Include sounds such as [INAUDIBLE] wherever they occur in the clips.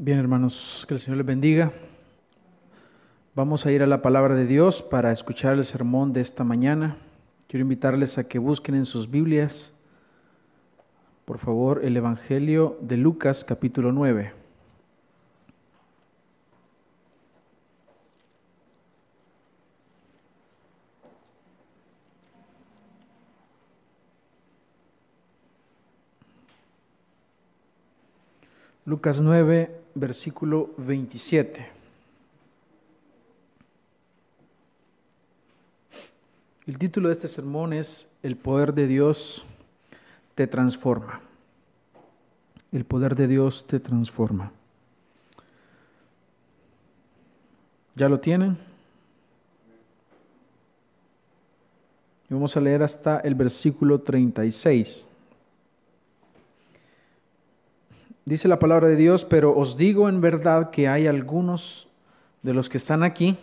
Bien, hermanos, que el Señor les bendiga. Vamos a ir a la palabra de Dios para escuchar el sermón de esta mañana. Quiero invitarles a que busquen en sus Biblias, por favor, el Evangelio de Lucas capítulo 9. Lucas 9, versículo 27. El título de este sermón es El poder de Dios te transforma. El poder de Dios te transforma. ¿Ya lo tienen? vamos a leer hasta el versículo 36. Dice la palabra de Dios, pero os digo en verdad que hay algunos de los que están aquí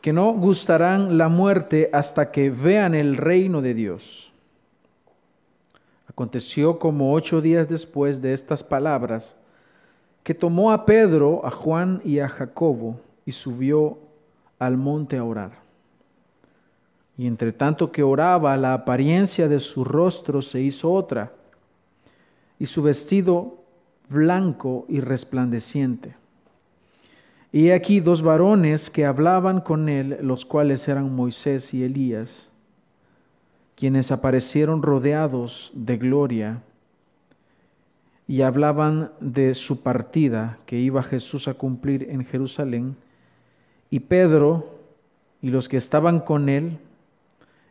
que no gustarán la muerte hasta que vean el reino de Dios. Aconteció como ocho días después de estas palabras, que tomó a Pedro, a Juan y a Jacobo y subió al monte a orar. Y entre tanto que oraba, la apariencia de su rostro se hizo otra y su vestido blanco y resplandeciente. Y aquí dos varones que hablaban con él, los cuales eran Moisés y Elías, quienes aparecieron rodeados de gloria y hablaban de su partida que iba Jesús a cumplir en Jerusalén. Y Pedro y los que estaban con él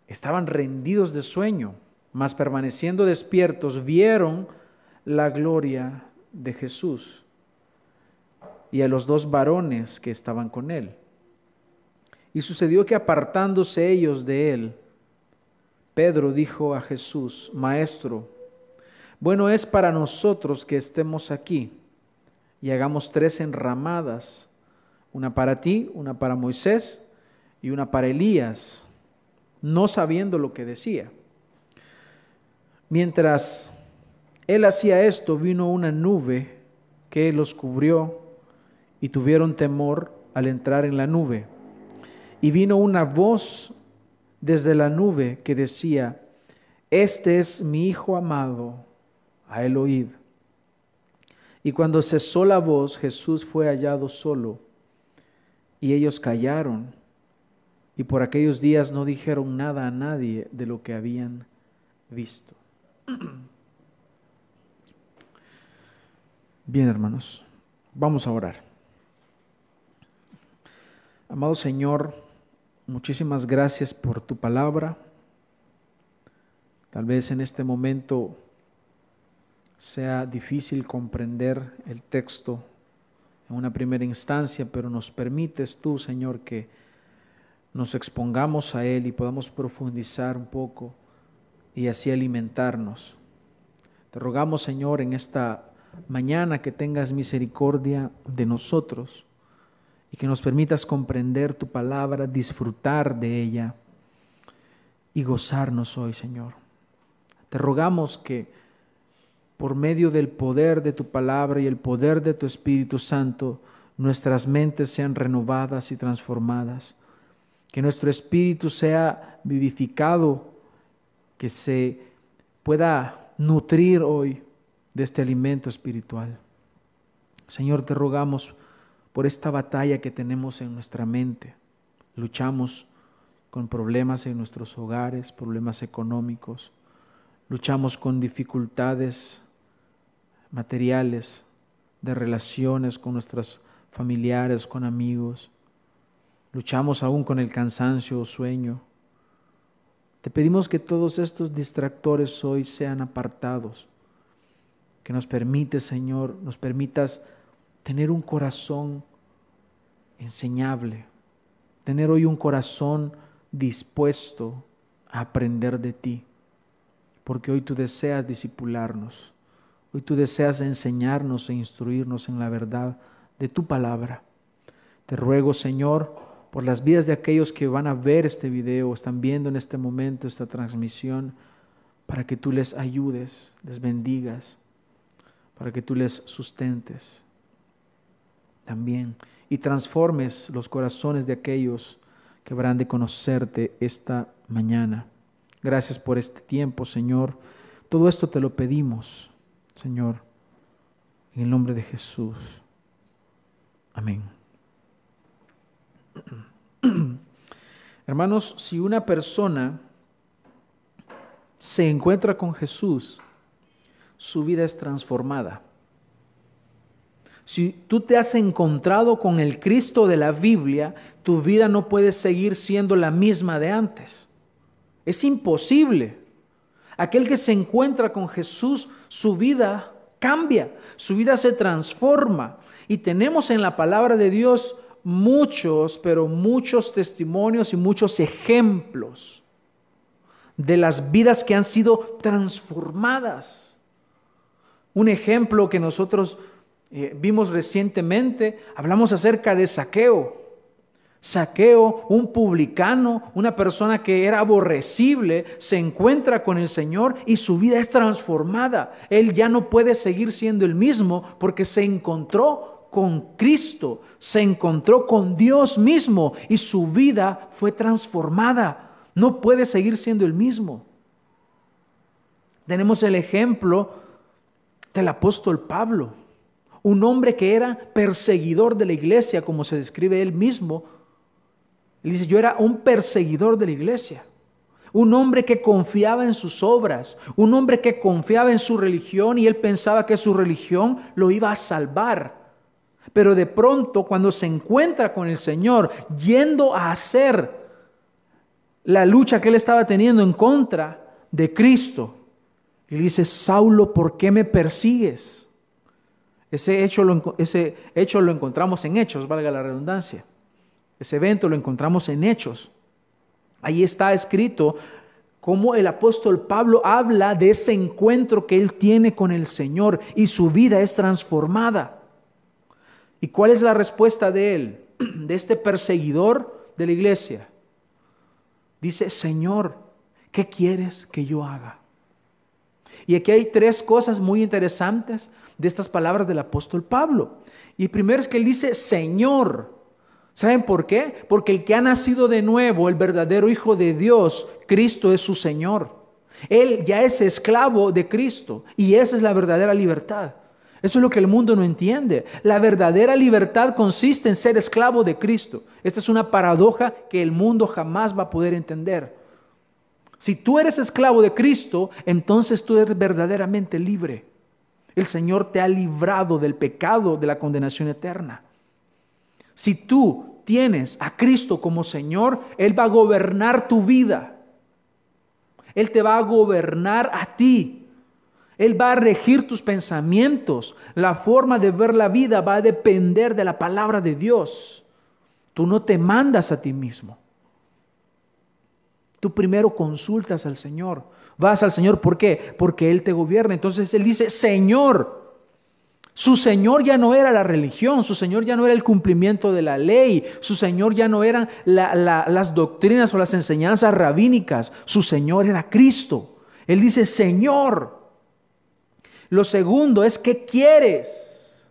estaban rendidos de sueño, mas permaneciendo despiertos vieron la gloria de Jesús y a los dos varones que estaban con él. Y sucedió que apartándose ellos de él, Pedro dijo a Jesús, Maestro, bueno es para nosotros que estemos aquí y hagamos tres enramadas, una para ti, una para Moisés y una para Elías, no sabiendo lo que decía. Mientras él hacía esto, vino una nube que los cubrió y tuvieron temor al entrar en la nube. Y vino una voz desde la nube que decía, Este es mi Hijo amado, a él oíd. Y cuando cesó la voz, Jesús fue hallado solo, y ellos callaron, y por aquellos días no dijeron nada a nadie de lo que habían visto. [CLEARS THROAT] Bien, hermanos, vamos a orar. Amado Señor, muchísimas gracias por tu palabra. Tal vez en este momento sea difícil comprender el texto en una primera instancia, pero nos permites tú, Señor, que nos expongamos a Él y podamos profundizar un poco y así alimentarnos. Te rogamos, Señor, en esta mañana que tengas misericordia de nosotros y que nos permitas comprender tu palabra, disfrutar de ella y gozarnos hoy, Señor. Te rogamos que por medio del poder de tu palabra y el poder de tu Espíritu Santo, nuestras mentes sean renovadas y transformadas, que nuestro espíritu sea vivificado, que se pueda nutrir hoy de este alimento espiritual. Señor, te rogamos por esta batalla que tenemos en nuestra mente. Luchamos con problemas en nuestros hogares, problemas económicos, luchamos con dificultades materiales, de relaciones con nuestros familiares, con amigos, luchamos aún con el cansancio o sueño. Te pedimos que todos estos distractores hoy sean apartados que nos permite, Señor, nos permitas tener un corazón enseñable, tener hoy un corazón dispuesto a aprender de ti, porque hoy tú deseas disipularnos, hoy tú deseas enseñarnos e instruirnos en la verdad de tu palabra. Te ruego, Señor, por las vidas de aquellos que van a ver este video, están viendo en este momento esta transmisión, para que tú les ayudes, les bendigas para que tú les sustentes también y transformes los corazones de aquellos que habrán de conocerte esta mañana. Gracias por este tiempo, Señor. Todo esto te lo pedimos, Señor, en el nombre de Jesús. Amén. [CLEARS THROAT] Hermanos, si una persona se encuentra con Jesús, su vida es transformada. Si tú te has encontrado con el Cristo de la Biblia, tu vida no puede seguir siendo la misma de antes. Es imposible. Aquel que se encuentra con Jesús, su vida cambia, su vida se transforma. Y tenemos en la palabra de Dios muchos, pero muchos testimonios y muchos ejemplos de las vidas que han sido transformadas. Un ejemplo que nosotros eh, vimos recientemente, hablamos acerca de saqueo. Saqueo, un publicano, una persona que era aborrecible, se encuentra con el Señor y su vida es transformada. Él ya no puede seguir siendo el mismo porque se encontró con Cristo, se encontró con Dios mismo y su vida fue transformada. No puede seguir siendo el mismo. Tenemos el ejemplo del apóstol Pablo un hombre que era perseguidor de la iglesia, como se describe él mismo. Él dice, yo era un perseguidor de la iglesia, un hombre que confiaba en sus obras, un hombre que confiaba en su religión y él pensaba que su religión lo iba a salvar. Pero de pronto, cuando se encuentra con el Señor, yendo a hacer la lucha que él estaba teniendo en contra de Cristo, y le dice, Saulo, ¿por qué me persigues? Ese hecho, lo, ese hecho lo encontramos en hechos, valga la redundancia. Ese evento lo encontramos en hechos. Ahí está escrito cómo el apóstol Pablo habla de ese encuentro que él tiene con el Señor y su vida es transformada. ¿Y cuál es la respuesta de él, [CLEARS THROAT] de este perseguidor de la iglesia? Dice, Señor, ¿qué quieres que yo haga? Y aquí hay tres cosas muy interesantes de estas palabras del apóstol Pablo. Y primero es que él dice Señor. ¿Saben por qué? Porque el que ha nacido de nuevo, el verdadero Hijo de Dios, Cristo es su Señor. Él ya es esclavo de Cristo y esa es la verdadera libertad. Eso es lo que el mundo no entiende. La verdadera libertad consiste en ser esclavo de Cristo. Esta es una paradoja que el mundo jamás va a poder entender. Si tú eres esclavo de Cristo, entonces tú eres verdaderamente libre. El Señor te ha librado del pecado, de la condenación eterna. Si tú tienes a Cristo como Señor, Él va a gobernar tu vida. Él te va a gobernar a ti. Él va a regir tus pensamientos. La forma de ver la vida va a depender de la palabra de Dios. Tú no te mandas a ti mismo. Tú primero consultas al Señor. Vas al Señor, ¿por qué? Porque Él te gobierna. Entonces Él dice, Señor. Su Señor ya no era la religión, su Señor ya no era el cumplimiento de la ley, su Señor ya no eran las doctrinas o las enseñanzas rabínicas, su Señor era Cristo. Él dice, Señor. Lo segundo es, ¿qué quieres?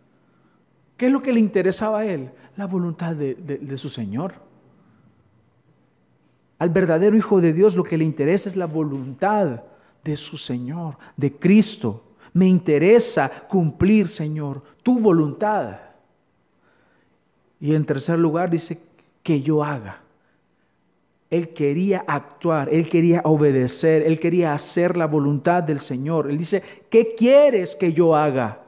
¿Qué es lo que le interesaba a Él? La voluntad de su Señor. Al verdadero Hijo de Dios lo que le interesa es la voluntad de su Señor, de Cristo. Me interesa cumplir, Señor, tu voluntad. Y en tercer lugar dice que yo haga. Él quería actuar, él quería obedecer, él quería hacer la voluntad del Señor. Él dice, ¿qué quieres que yo haga?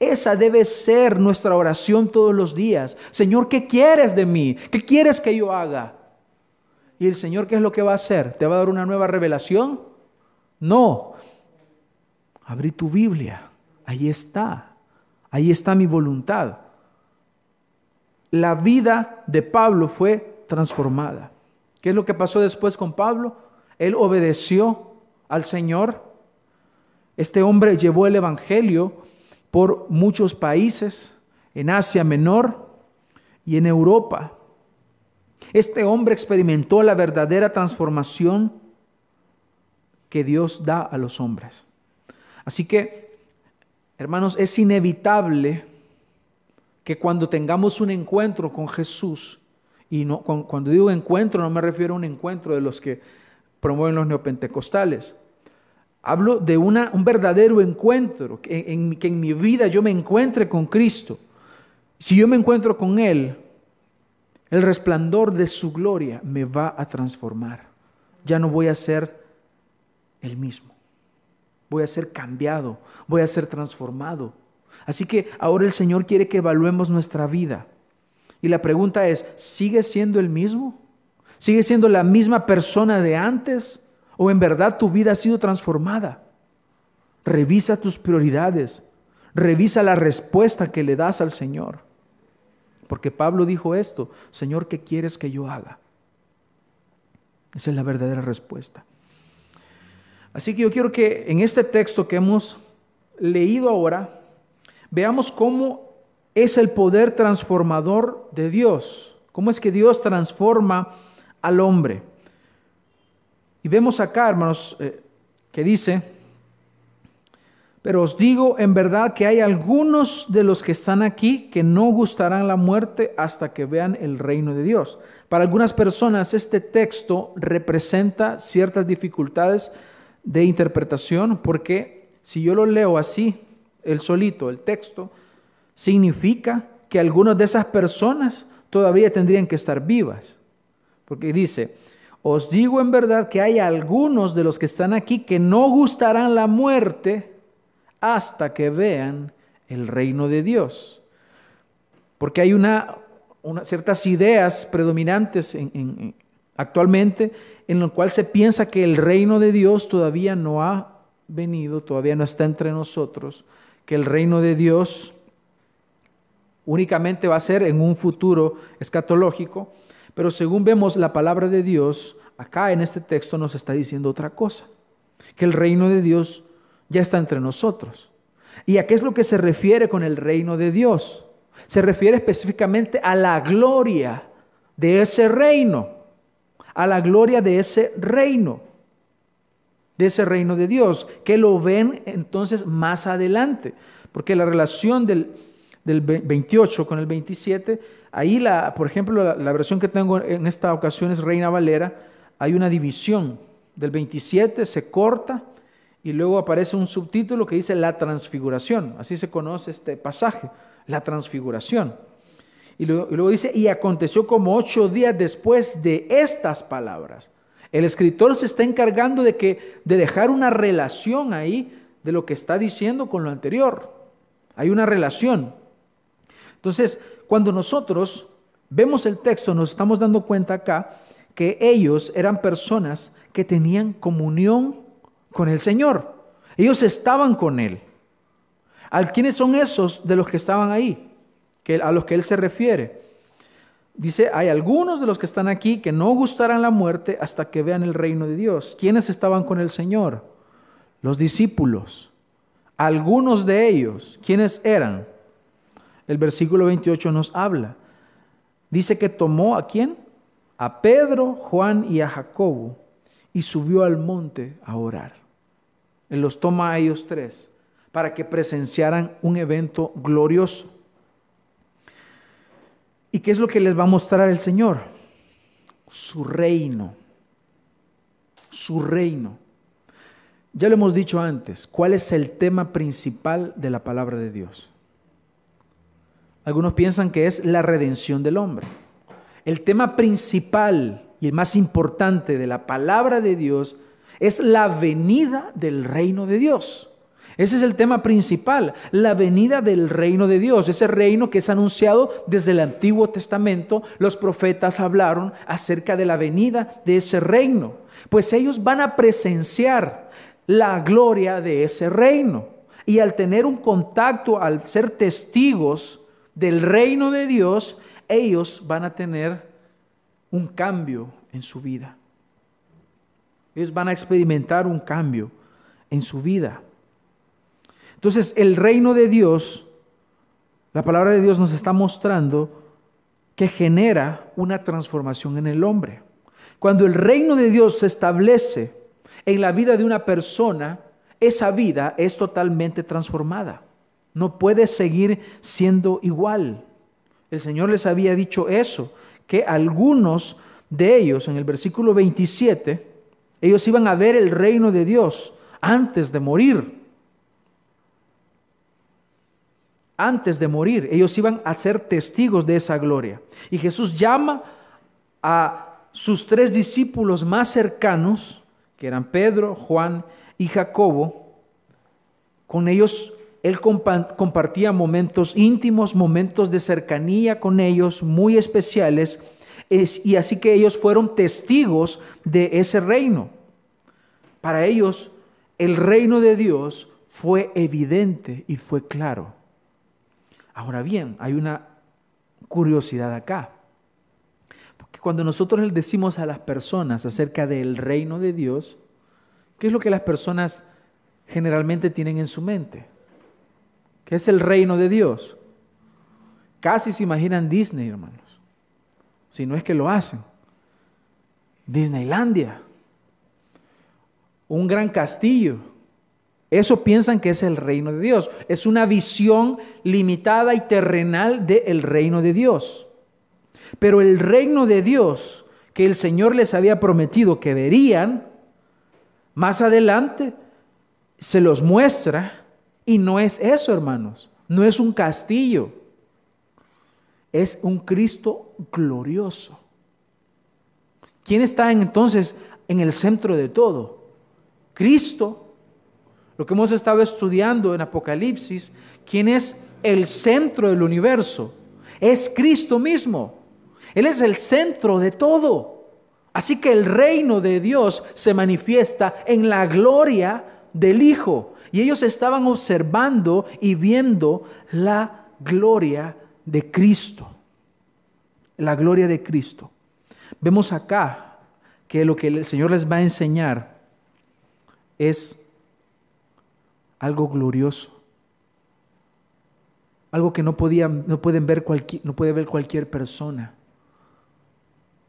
Esa debe ser nuestra oración todos los días. Señor, ¿qué quieres de mí? ¿Qué quieres que yo haga? ¿Y el Señor qué es lo que va a hacer? ¿Te va a dar una nueva revelación? No. Abrí tu Biblia. Ahí está. Ahí está mi voluntad. La vida de Pablo fue transformada. ¿Qué es lo que pasó después con Pablo? Él obedeció al Señor. Este hombre llevó el Evangelio por muchos países, en Asia Menor y en Europa. Este hombre experimentó la verdadera transformación que Dios da a los hombres. Así que, hermanos, es inevitable que cuando tengamos un encuentro con Jesús, y no, cuando digo encuentro no me refiero a un encuentro de los que promueven los neopentecostales, hablo de una, un verdadero encuentro, en, que en mi vida yo me encuentre con Cristo. Si yo me encuentro con Él, el resplandor de su gloria me va a transformar. Ya no voy a ser el mismo. Voy a ser cambiado, voy a ser transformado. Así que ahora el Señor quiere que evaluemos nuestra vida. Y la pregunta es, ¿sigue siendo el mismo? ¿Sigue siendo la misma persona de antes? ¿O en verdad tu vida ha sido transformada? Revisa tus prioridades. Revisa la respuesta que le das al Señor. Porque Pablo dijo esto, Señor, ¿qué quieres que yo haga? Esa es la verdadera respuesta. Así que yo quiero que en este texto que hemos leído ahora, veamos cómo es el poder transformador de Dios, cómo es que Dios transforma al hombre. Y vemos acá, hermanos, eh, que dice, pero os digo en verdad que hay algunos de los que están aquí que no gustarán la muerte hasta que vean el reino de Dios. Para algunas personas este texto representa ciertas dificultades de interpretación, porque si yo lo leo así, el solito, el texto, significa que algunas de esas personas todavía tendrían que estar vivas. Porque dice, os digo en verdad que hay algunos de los que están aquí que no gustarán la muerte hasta que vean el reino de Dios. Porque hay una, ciertas ideas predominantes en, actualmente en lo cual se piensa que el reino de Dios todavía no ha venido, todavía no está entre nosotros, que el reino de Dios únicamente va a ser en un futuro escatológico, pero según vemos la palabra de Dios, acá en este texto nos está diciendo otra cosa, que el reino de Dios ya está entre nosotros. ¿Y a qué es lo que se refiere con el reino de Dios? Se refiere específicamente a la gloria de ese reino a la gloria de ese reino, de ese reino de Dios, que lo ven entonces más adelante, porque la relación del, 28 con el 27, ahí, la, por ejemplo, la, la versión que tengo en esta ocasión es Reina Valera, hay una división, del 27 se corta y luego aparece un subtítulo que dice la transfiguración, así se conoce este pasaje, la transfiguración. Y luego, dice, y aconteció como ocho días después de estas palabras. El escritor se está encargando de, que, de dejar una relación ahí de lo que está diciendo con lo anterior. Hay una relación. Entonces, cuando nosotros vemos el texto, nos estamos dando cuenta acá que ellos eran personas que tenían comunión con el Señor. Ellos estaban con Él. ¿A quiénes son esos de los que estaban ahí? a los que él se refiere. Dice, hay algunos de los que están aquí que no gustarán la muerte hasta que vean el reino de Dios. ¿Quiénes estaban con el Señor? Los discípulos. Algunos de ellos, ¿quiénes eran? El versículo 28 nos habla. Dice que tomó a quién? A Pedro, Juan y a Jacobo y subió al monte a orar. Él los toma a ellos tres para que presenciaran un evento glorioso. ¿Y qué es lo que les va a mostrar el Señor? Su reino. Su reino. Ya lo hemos dicho antes, ¿cuál es el tema principal de la palabra de Dios? Algunos piensan que es la redención del hombre. El tema principal y el más importante de la palabra de Dios es la venida del reino de Dios. Ese es el tema principal, la venida del reino de Dios, ese reino que es anunciado desde el Antiguo Testamento. Los profetas hablaron acerca de la venida de ese reino, pues ellos van a presenciar la gloria de ese reino. Y al tener un contacto, al ser testigos del reino de Dios, ellos van a tener un cambio en su vida. Ellos van a experimentar un cambio en su vida. Entonces, el reino de Dios, la palabra de Dios nos está mostrando que genera una transformación en el hombre. Cuando el reino de Dios se establece en la vida de una persona, esa vida es totalmente transformada. No puede seguir siendo igual. El Señor les había dicho eso, que algunos de ellos, en el versículo 27, ellos iban a ver el reino de Dios antes de morir. Antes de morir, ellos iban a ser testigos de esa gloria. Y Jesús llama a sus tres discípulos más cercanos, que eran Pedro, Juan y Jacobo. Con ellos él compartía momentos íntimos, momentos de cercanía con ellos, muy especiales, y así que ellos fueron testigos de ese reino. Para ellos, el reino de Dios fue evidente y fue claro. Ahora bien, hay una curiosidad acá. Porque cuando nosotros les decimos a las personas acerca del reino de Dios, ¿qué es lo que las personas generalmente tienen en su mente? ¿Qué es el reino de Dios? Casi se imaginan Disney, hermanos. Si no es que lo hacen. Disneylandia. Un gran castillo. Eso piensan que es el reino de Dios. Es una visión limitada y terrenal del reino de Dios. Pero el reino de Dios que el Señor les había prometido que verían, más adelante se los muestra y no es eso, hermanos. No es un castillo. Es un Cristo glorioso. ¿Quién está entonces en el centro de todo? Cristo. Lo que hemos estado estudiando en Apocalipsis, ¿quién es el centro del universo? Es Cristo mismo. Él es el centro de todo. Así que el reino de Dios se manifiesta en la gloria del Hijo. Y ellos estaban observando y viendo la gloria de Cristo. La gloria de Cristo. Vemos acá que lo que el Señor les va a enseñar es algo glorioso. Algo que no, no, pueden ver no puede ver cualquier persona.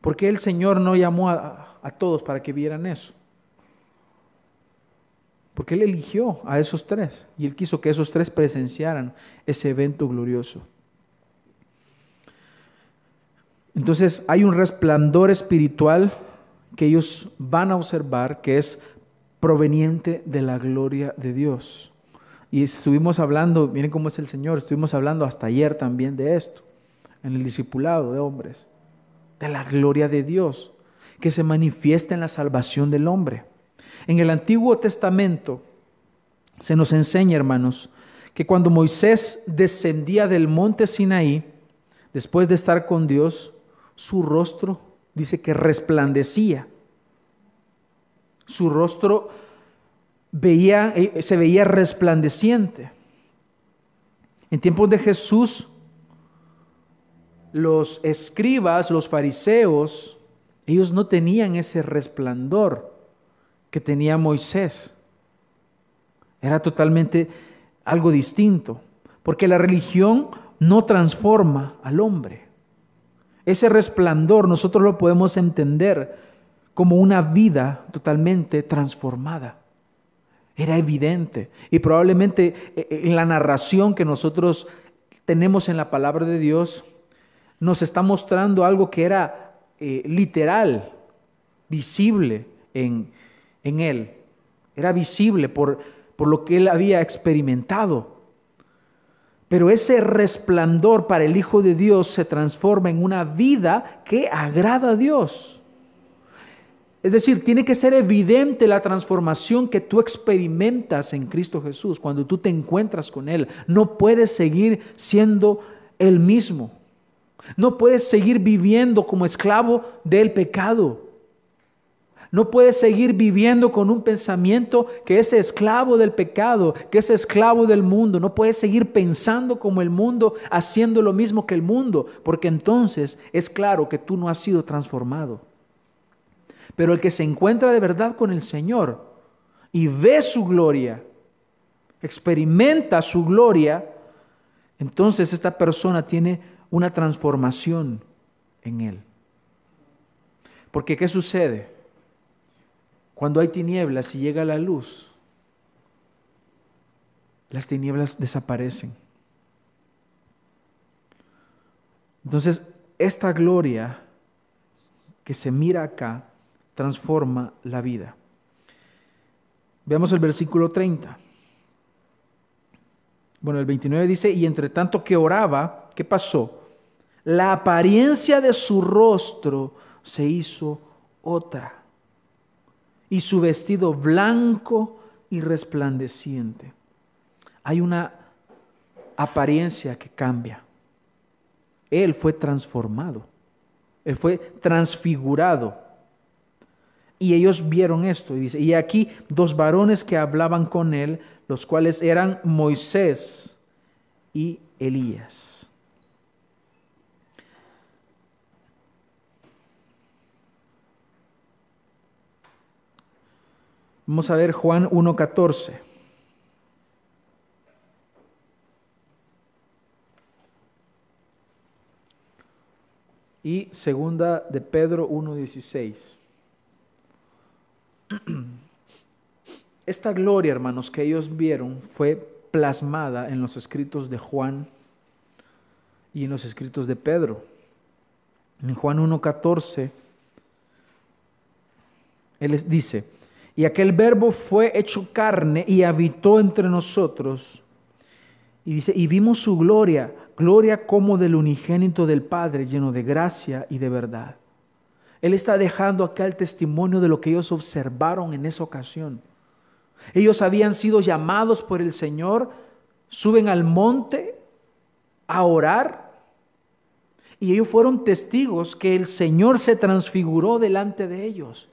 Porque el Señor no llamó a todos para que vieran eso? Porque Él eligió a esos tres y Él quiso que esos tres presenciaran ese evento glorioso. Entonces hay un resplandor espiritual que ellos van a observar que es proveniente de la gloria de Dios. Y estuvimos hablando, miren cómo es el Señor, estuvimos hablando hasta ayer también de esto, en el discipulado de hombres, de la gloria de Dios, que se manifiesta en la salvación del hombre. En el Antiguo Testamento se nos enseña, hermanos, que cuando Moisés descendía del monte Sinaí, después de estar con Dios, su rostro dice que resplandecía. Su rostro veía, eh, se veía resplandeciente. En tiempos de Jesús, los escribas, los fariseos, ellos no tenían ese resplandor que tenía Moisés. Era totalmente algo distinto, porque la religión no transforma al hombre. Ese resplandor nosotros lo podemos entender como una vida totalmente transformada. Era evidente y probablemente eh, eh, en la narración que nosotros tenemos en la palabra de Dios nos está mostrando algo que era eh, literal, visible en, en él. Era visible por, por lo que él había experimentado. Pero ese resplandor para el Hijo de Dios se transforma en una vida que agrada a Dios. Es decir, tiene que ser evidente la transformación que tú experimentas en Cristo Jesús cuando tú te encuentras con Él. No puedes seguir siendo el mismo. No puedes seguir viviendo como esclavo del pecado. No puedes seguir viviendo con un pensamiento que es esclavo del pecado, que es esclavo del mundo. No puedes seguir pensando como el mundo, haciendo lo mismo que el mundo, porque entonces es claro que tú no has sido transformado. Pero el que se encuentra de verdad con el Señor y ve su gloria, experimenta su gloria, entonces esta persona tiene una transformación en él. Porque ¿qué sucede? Cuando hay tinieblas y llega la luz, las tinieblas desaparecen. Entonces, esta gloria que se mira acá transforma la vida. Veamos el versículo 30. Bueno, el 29 dice, y entre tanto que oraba, ¿qué pasó? La apariencia de su rostro se hizo otra, y su vestido blanco y resplandeciente. Hay una apariencia que cambia. Él fue transformado, él fue transfigurado. Y ellos vieron esto, y dice, y aquí dos varones que hablaban con él, los cuales eran Moisés y Elías. Vamos a ver Juan 1.14. Y segunda de Pedro 1.16. [CLEARS THROAT] Esta gloria, hermanos, que ellos vieron fue plasmada en los escritos de Juan y en los escritos de Pedro. En Juan 1.14, él les dice, y aquel verbo fue hecho carne y habitó entre nosotros. Y dice, y vimos su gloria, gloria como del unigénito del Padre, lleno de gracia y de verdad. Él está dejando acá el testimonio de lo que ellos observaron en esa ocasión. Ellos habían sido llamados por el Señor, suben al monte a orar y ellos fueron testigos que el Señor se transfiguró delante de ellos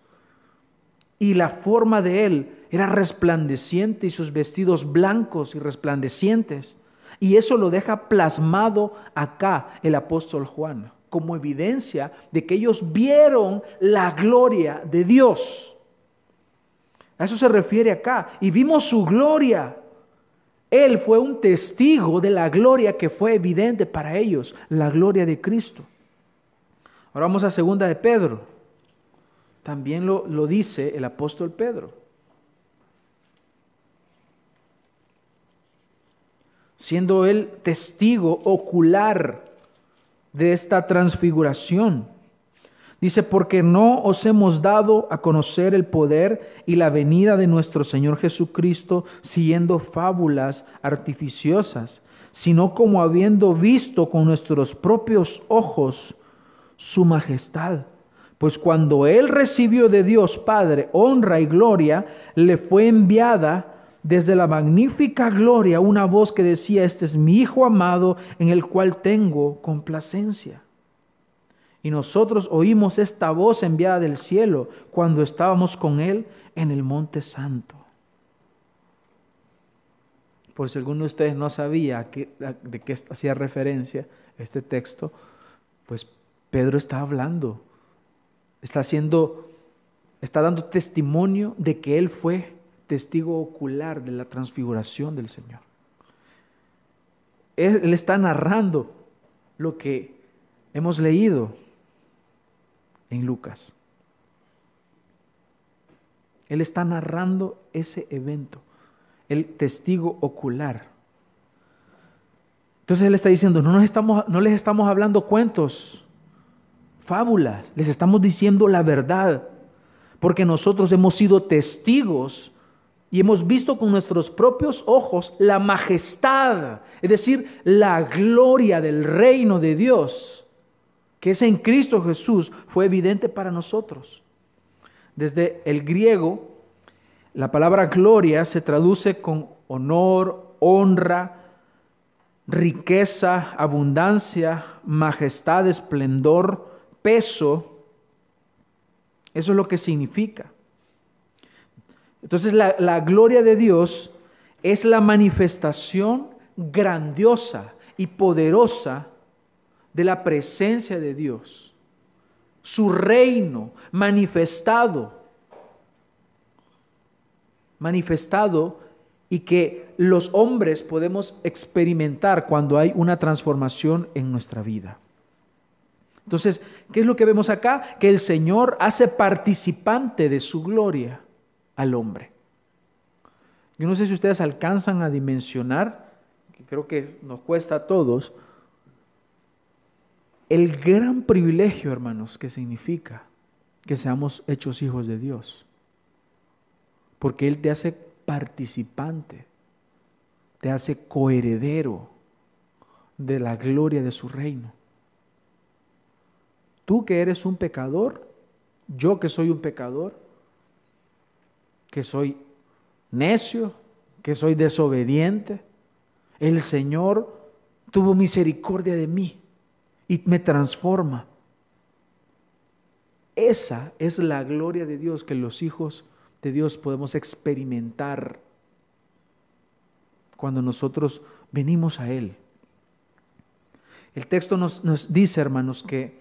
y la forma de él era resplandeciente y sus vestidos blancos y resplandecientes. Y eso lo deja plasmado acá el apóstol Juan, como evidencia de que ellos vieron la gloria de Dios. A eso se refiere acá. Y vimos su gloria. Él fue un testigo de la gloria que fue evidente para ellos, la gloria de Cristo. Ahora vamos a segunda de Pedro. También lo, lo dice el apóstol Pedro. Siendo él testigo ocular de esta transfiguración. Dice, porque no os hemos dado a conocer el poder y la venida de nuestro Señor Jesucristo siguiendo fábulas artificiosas, sino como habiendo visto con nuestros propios ojos su majestad. Pues cuando él recibió de Dios Padre honra y gloria, le fue enviada desde la magnífica gloria una voz que decía, este es mi Hijo amado en el cual tengo complacencia. Y nosotros oímos esta voz enviada del cielo cuando estábamos con Él en el Monte Santo. Por si alguno de ustedes no sabía de qué hacía referencia este texto, pues Pedro está hablando está haciendo, está dando testimonio de que Él fue testigo ocular de la transfiguración del Señor. Él, está narrando lo que hemos leído en Lucas. Él está narrando ese evento, el testigo ocular. Entonces Él está diciendo, no, nos estamos, no les estamos hablando cuentos, fábulas, les estamos diciendo la verdad, porque nosotros hemos sido testigos y hemos visto con nuestros propios ojos la majestad, es decir, la gloria del reino de Dios, que es en Cristo Jesús, fue evidente para nosotros. Desde el griego, la palabra gloria se traduce con honor, honra, riqueza, abundancia, majestad, esplendor, peso, eso es lo que significa. Entonces la, la gloria de Dios es la manifestación grandiosa y poderosa de la presencia de Dios. Su reino manifestado, manifestado y que los hombres podemos experimentar cuando hay una transformación en nuestra vida. Entonces, ¿qué es lo que vemos acá? Que el Señor hace participante de su gloria al hombre. Yo no sé si ustedes alcanzan a dimensionar, que creo que nos cuesta a todos, el gran privilegio, hermanos, que significa que seamos hechos hijos de Dios. Porque Él te hace participante, te hace coheredero de la gloria de su reino. Tú que eres un pecador, yo que soy un pecador, que soy necio, que soy desobediente, el Señor tuvo misericordia de mí y me transforma. Esa es la gloria de Dios que los hijos de Dios podemos experimentar cuando nosotros venimos a Él. El texto nos, nos dice, hermanos, que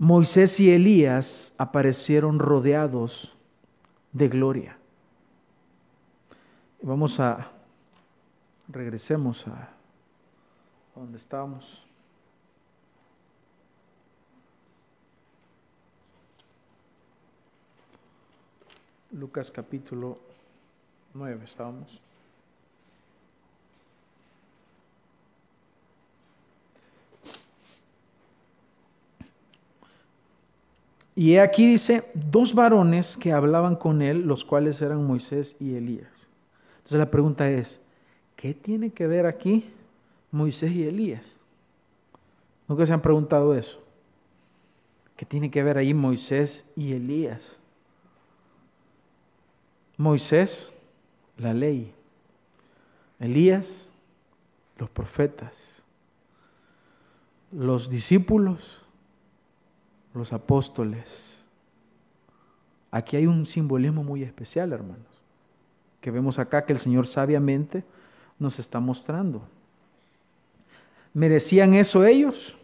Moisés y Elías aparecieron rodeados de gloria. Vamos a, regresemos a donde estábamos. Lucas capítulo 9 estábamos. Y aquí dice, dos varones que hablaban con él, los cuales eran Moisés y Elías. Entonces la pregunta es, ¿qué tiene que ver aquí Moisés y Elías? ¿Nunca se han preguntado eso? ¿Qué tiene que ver ahí Moisés y Elías? Moisés, la ley. Elías, los profetas. Los discípulos, los apóstoles. Aquí hay un simbolismo muy especial, hermanos, que vemos acá que el Señor sabiamente nos está mostrando. ¿Merecían eso ellos?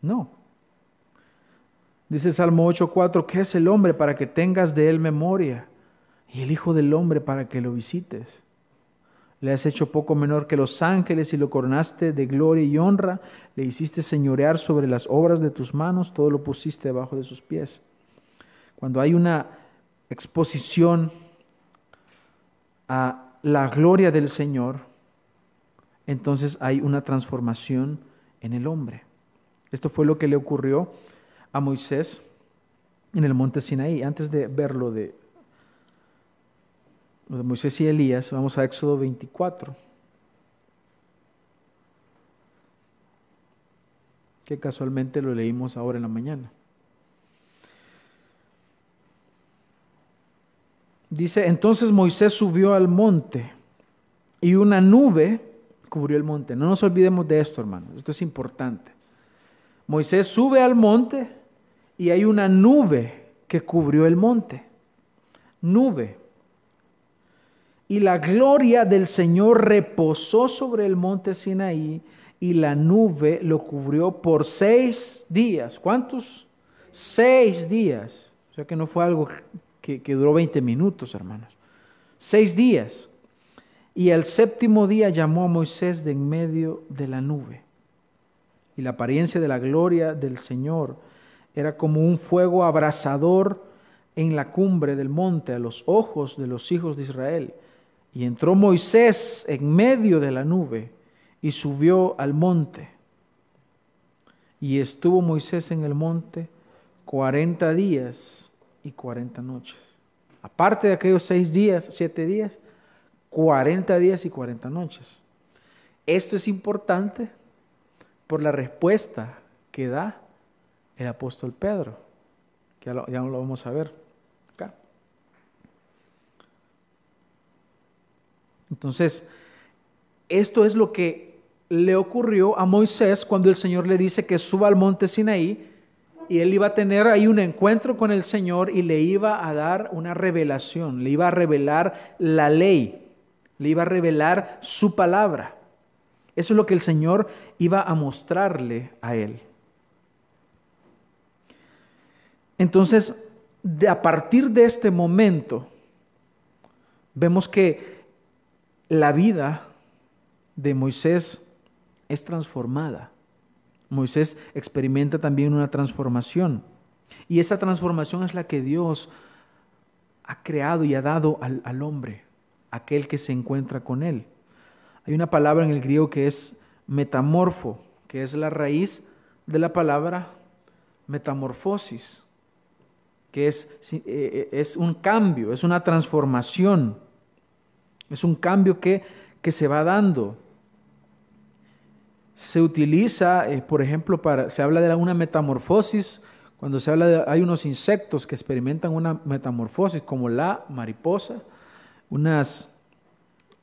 No. Dice Salmo 8:4, ¿qué es el hombre para que tengas de él memoria? Y el Hijo del Hombre para que lo visites. Le has hecho poco menor que los ángeles y lo coronaste de gloria y honra. Le hiciste señorear sobre las obras de tus manos, todo lo pusiste debajo de sus pies. Cuando hay una exposición a la gloria del Señor, entonces hay una transformación en el hombre. Esto fue lo que le ocurrió a Moisés en el monte Sinaí. Antes de verlo de de Moisés y Elías, vamos a Éxodo 24. que casualmente lo leímos ahora en la mañana. Dice, entonces Moisés subió al monte y una nube cubrió el monte. No nos olvidemos de esto, hermanos, esto es importante. Moisés sube al monte y hay una nube que cubrió el monte. Nube y la gloria del Señor reposó sobre el monte Sinaí y la nube lo cubrió por seis días. ¿Cuántos? Seis días. O sea que no fue algo que, duró 20 minutos, hermanos. Seis días. Y el séptimo día llamó a Moisés de en medio de la nube. Y la apariencia de la gloria del Señor era como un fuego abrasador en la cumbre del monte a los ojos de los hijos de Israel. Y entró Moisés en medio de la nube y subió al monte. Y estuvo Moisés en el monte cuarenta días y cuarenta noches. Aparte de aquellos seis días, siete días, cuarenta días y cuarenta noches. Esto es importante por la respuesta que da el apóstol Pedro, que ya lo vamos a ver. Entonces, esto es lo que le ocurrió a Moisés cuando el Señor le dice que suba al monte Sinaí y él iba a tener ahí un encuentro con el Señor y le iba a dar una revelación, le iba a revelar la ley, le iba a revelar su palabra. Eso es lo que el Señor iba a mostrarle a él. Entonces, a partir de este momento, vemos que la vida de Moisés es transformada. Moisés experimenta también una transformación. Y esa transformación es la que Dios ha creado y ha dado al, hombre, aquel que se encuentra con él. Hay una palabra en el griego que es metamorfo, que es la raíz de la palabra metamorfosis, que es, eh, eh, es un cambio, es una transformación, es un cambio que, que se va dando. Se utiliza, eh, por ejemplo, para, se habla de una metamorfosis cuando se habla de, hay unos insectos que experimentan una metamorfosis, como la mariposa, unas,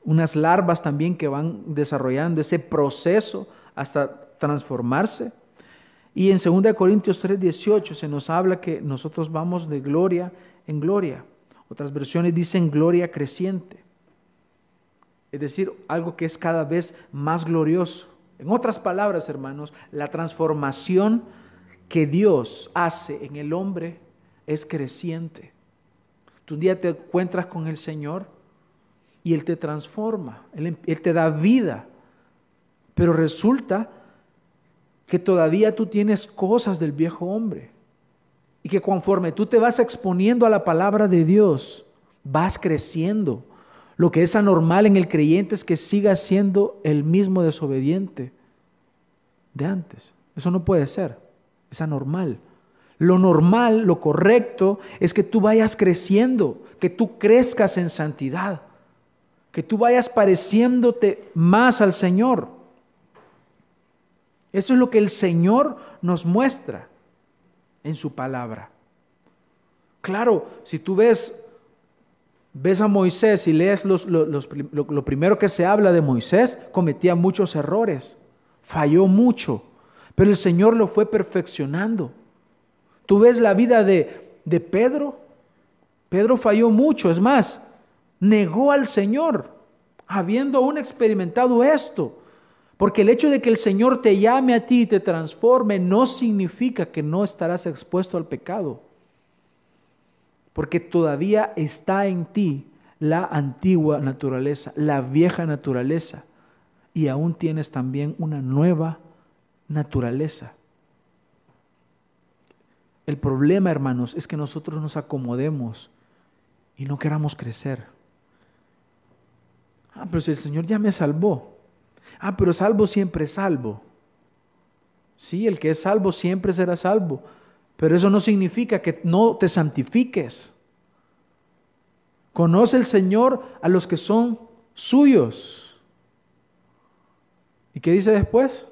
unas larvas también que van desarrollando ese proceso hasta transformarse. Y en 2 Corintios 3:18 se nos habla que nosotros vamos de gloria en gloria. Otras versiones dicen gloria creciente. Es decir, algo que es cada vez más glorioso. En otras palabras, hermanos, la transformación que Dios hace en el hombre es creciente. Tú un día te encuentras con el Señor y Él te transforma, Él, Él te da vida, pero resulta que todavía tú tienes cosas del viejo hombre y que conforme tú te vas exponiendo a la palabra de Dios, vas creciendo. Lo que es anormal en el creyente es que siga siendo el mismo desobediente de antes. Eso no puede ser es anormal. Lo normal, lo correcto, es que tú vayas creciendo, que tú crezcas en santidad, que tú vayas pareciéndote más al Señor. Eso es lo que el Señor nos muestra en su palabra. Claro, si tú ves, ves a Moisés y lees lo, lo primero que se habla de Moisés, cometía muchos errores, falló mucho pero el Señor lo fue perfeccionando. Tú ves la vida de, de Pedro. Pedro falló mucho, es más, negó al Señor, habiendo aún experimentado esto. Porque el hecho de que el Señor te llame a ti y te transforme no significa que no estarás expuesto al pecado. Porque todavía está en ti la antigua naturaleza, la vieja naturaleza. Y aún tienes también una nueva naturaleza. El problema, hermanos, es que nosotros nos acomodemos y no queramos crecer. Ah, pero si el Señor ya me salvó. Ah, pero salvo siempre salvo. Sí, el que es salvo siempre será salvo. Pero eso no significa que no te santifiques. Conoce el Señor a los que son suyos. ¿Y qué dice después?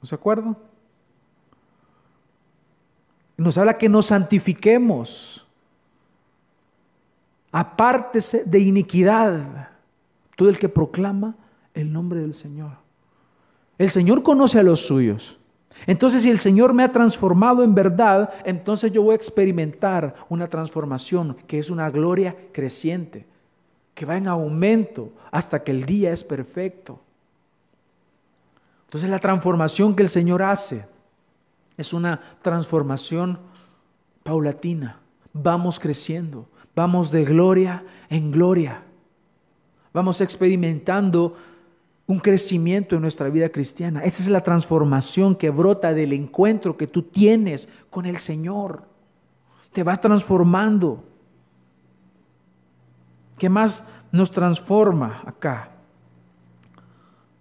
¿No se acuerdan? Nos habla que nos santifiquemos. Apártese de iniquidad todo el que proclama el nombre del Señor. El Señor conoce a los suyos. Entonces, si el Señor me ha transformado en verdad, entonces yo voy a experimentar una transformación que es una gloria creciente, que va en aumento hasta que el día es perfecto. Entonces la transformación que el Señor hace es una transformación paulatina. Vamos creciendo, vamos de gloria en gloria. Vamos experimentando un crecimiento en nuestra vida cristiana. Esa es la transformación que brota del encuentro que tú tienes con el Señor. Te vas transformando. ¿Qué más nos transforma acá?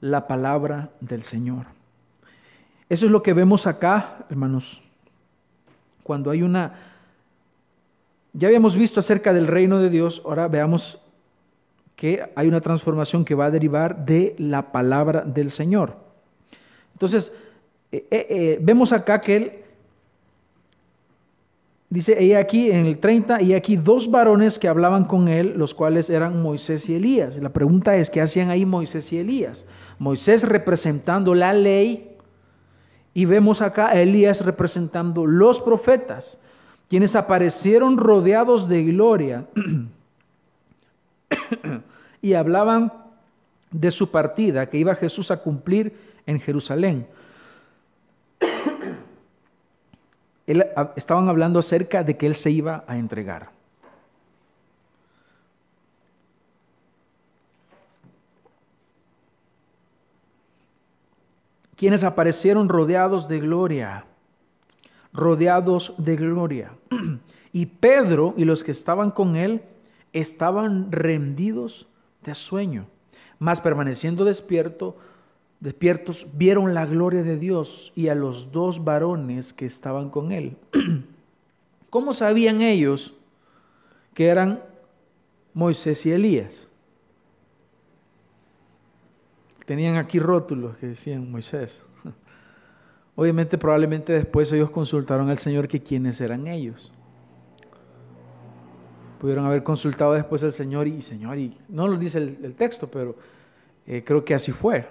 la palabra del Señor. Eso es lo que vemos acá, hermanos, cuando hay una... Ya habíamos visto acerca del reino de Dios, ahora veamos que hay una transformación que va a derivar de la palabra del Señor. Entonces, eh, eh, eh, vemos acá que él Dice, y aquí en el 30, y aquí dos varones que hablaban con él, los cuales eran Moisés y Elías. La pregunta es, ¿qué hacían ahí Moisés y Elías? Moisés representando la ley y vemos acá a Elías representando los profetas, quienes aparecieron rodeados de gloria [CLEARS THROAT] [COUGHS] y hablaban de su partida que iba Jesús a cumplir en Jerusalén. [COUGHS] estaban hablando acerca de que Él se iba a entregar. Quienes aparecieron rodeados de gloria, rodeados de gloria. [CLEARS THROAT] Y Pedro y los que estaban con él estaban rendidos de sueño, mas permaneciendo despierto, despiertos, vieron la gloria de Dios y a los dos varones que estaban con él. [CLEARS THROAT] ¿Cómo sabían ellos que eran Moisés y Elías? Tenían aquí rótulos que decían Moisés. [LAUGHS] Obviamente, probablemente después ellos consultaron al Señor que quiénes eran ellos. Pudieron haber consultado después al Señor y Señor, y no lo dice el, texto, pero eh, creo que así fue.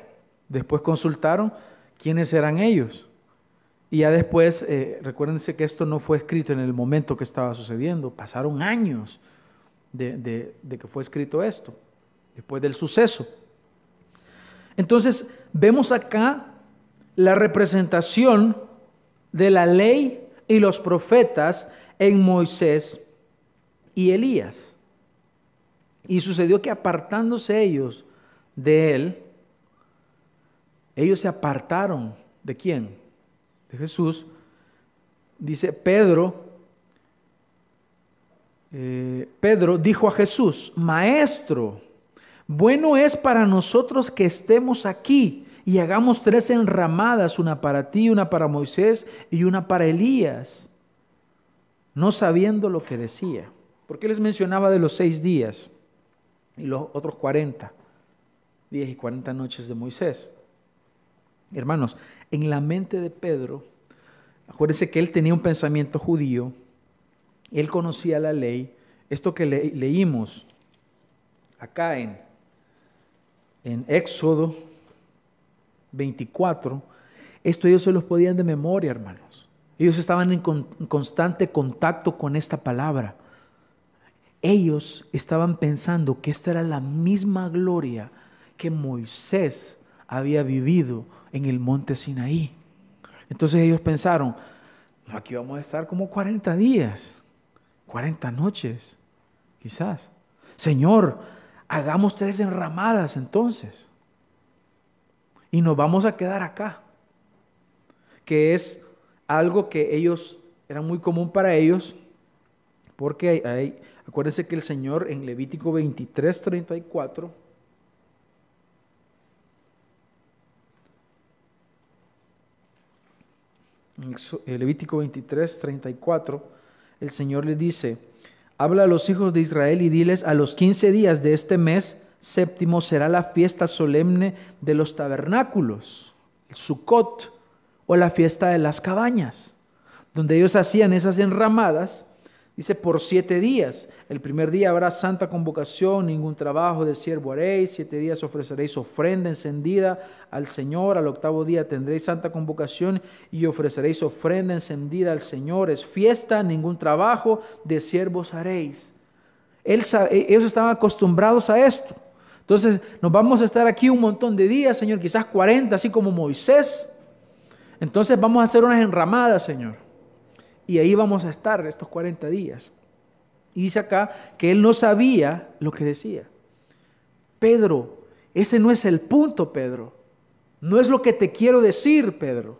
Después consultaron quiénes eran ellos. Y ya después, eh, recuérdense que esto no fue escrito en el momento que estaba sucediendo, pasaron años de, de que fue escrito esto, después del suceso. Entonces, vemos acá la representación de la ley y los profetas en Moisés y Elías. Y sucedió que apartándose ellos de él, ellos se apartaron de quién? De Jesús. Dice Pedro, eh, Pedro dijo a Jesús, Maestro, bueno es para nosotros que estemos aquí y hagamos tres enramadas, una para ti, una para Moisés y una para Elías, no sabiendo lo que decía. ¿Por qué les mencionaba de los seis días y los otros cuarenta días y cuarenta noches de Moisés? Hermanos, en la mente de Pedro, acuérdense que él tenía un pensamiento judío, él conocía la ley, esto que leímos acá en, en Éxodo 24, esto ellos se los podían de memoria, hermanos. Ellos estaban en constante contacto con esta palabra. Ellos estaban pensando que esta era la misma gloria que Moisés había vivido en el monte Sinaí. Entonces ellos pensaron, aquí vamos a estar como 40 días, 40 noches, quizás. Señor, hagamos tres enramadas entonces. Y nos vamos a quedar acá, que es algo que ellos, era muy común para ellos, porque hay, acuérdense que el Señor en Levítico 23, 34, En Levítico 23, 34, el Señor le dice, habla a los hijos de Israel y diles, a los 15 días de este mes séptimo será la fiesta solemne de los tabernáculos, el Sukkot, o la fiesta de las cabañas, donde ellos hacían esas enramadas Dice, por siete días. El primer día habrá santa convocación, ningún trabajo de siervo haréis. Siete días ofreceréis ofrenda encendida al Señor. Al octavo día tendréis santa convocación y ofreceréis ofrenda encendida al Señor. Es fiesta, ningún trabajo de siervos haréis. E, ellos estaban acostumbrados a esto. Entonces, nos vamos a estar aquí un montón de días, Señor, quizás 40, así como Moisés. Entonces vamos a hacer unas enramadas, Señor. Y ahí vamos a estar estos 40 días. Y dice acá que él no sabía lo que decía. Pedro, ese no es el punto, Pedro. No es lo que te quiero decir, Pedro.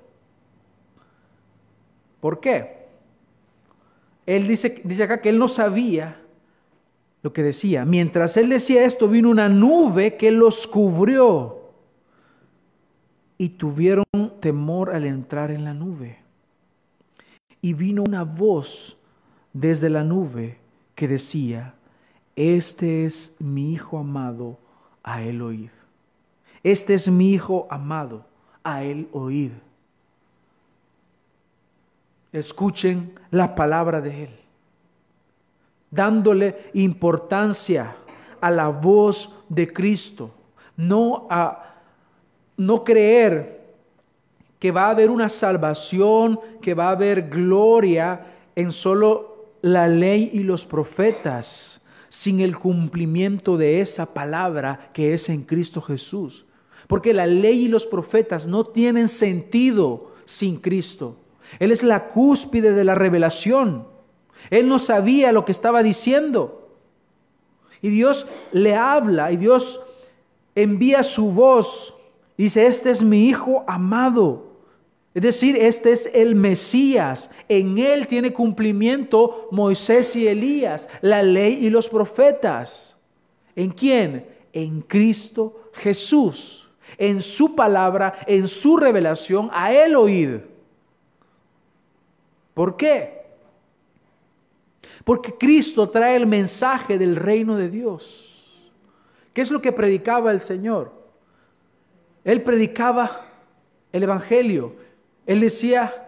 ¿Por qué? Él dice, dice acá que él no sabía lo que decía. Mientras él decía esto, vino una nube que los cubrió y tuvieron temor al entrar en la nube y vino una voz desde la nube que decía, este es mi Hijo amado, a él oíd. Este es mi Hijo amado, a él oíd. Escuchen la palabra de él, dándole importancia a la voz de Cristo, no a no creer que va a haber una salvación, que va a haber gloria en solo la ley y los profetas, sin el cumplimiento de esa palabra que es en Cristo Jesús. Porque la ley y los profetas no tienen sentido sin Cristo. Él es la cúspide de la revelación. Él no sabía lo que estaba diciendo. Y Dios le habla y Dios envía su voz. Dice, este es mi Hijo amado es decir, este es el Mesías. En él tiene cumplimiento Moisés y Elías, la ley y los profetas. ¿En quién? En Cristo Jesús. en su palabra, en su revelación, a Él oíd. ¿Por qué? Porque Cristo trae el mensaje del reino de Dios. ¿Qué es lo que predicaba el Señor? Él predicaba el Evangelio. Él decía,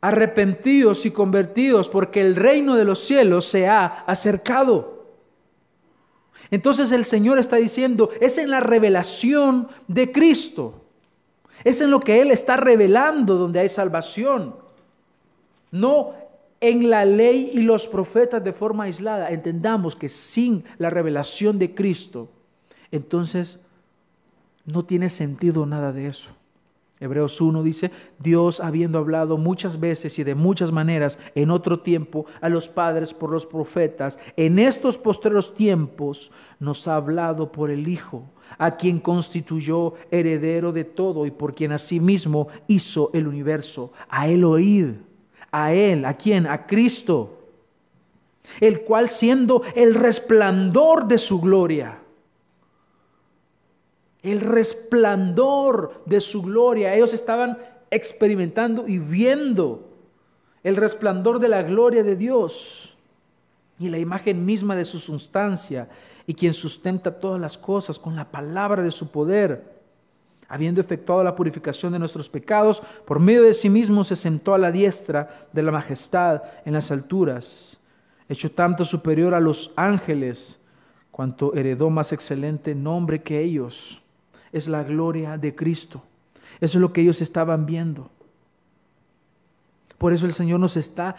arrepentidos y convertidos porque el reino de los cielos se ha acercado. Entonces el Señor está diciendo, es en la revelación de Cristo, es en lo que Él está revelando donde hay salvación, no en la ley y los profetas de forma aislada. Entendamos que sin la revelación de Cristo, entonces no tiene sentido nada de eso. Hebreos 1 dice, Dios habiendo hablado muchas veces y de muchas maneras en otro tiempo a los padres por los profetas, en estos postreros tiempos nos ha hablado por el Hijo, a quien constituyó heredero de todo y por quien asimismo hizo el universo. A él oíd, a él, a quién, a Cristo, el cual siendo el resplandor de su gloria, el resplandor de su gloria. Ellos estaban experimentando y viendo el resplandor de la gloria de Dios y la imagen misma de su sustancia y quien sustenta todas las cosas con la palabra de su poder. Habiendo efectuado la purificación de nuestros pecados, por medio de sí mismo se sentó a la diestra de la majestad en las alturas, hecho tanto superior a los ángeles, cuanto heredó más excelente nombre que ellos es la gloria de Cristo. Eso es lo que ellos estaban viendo. Por eso el Señor nos está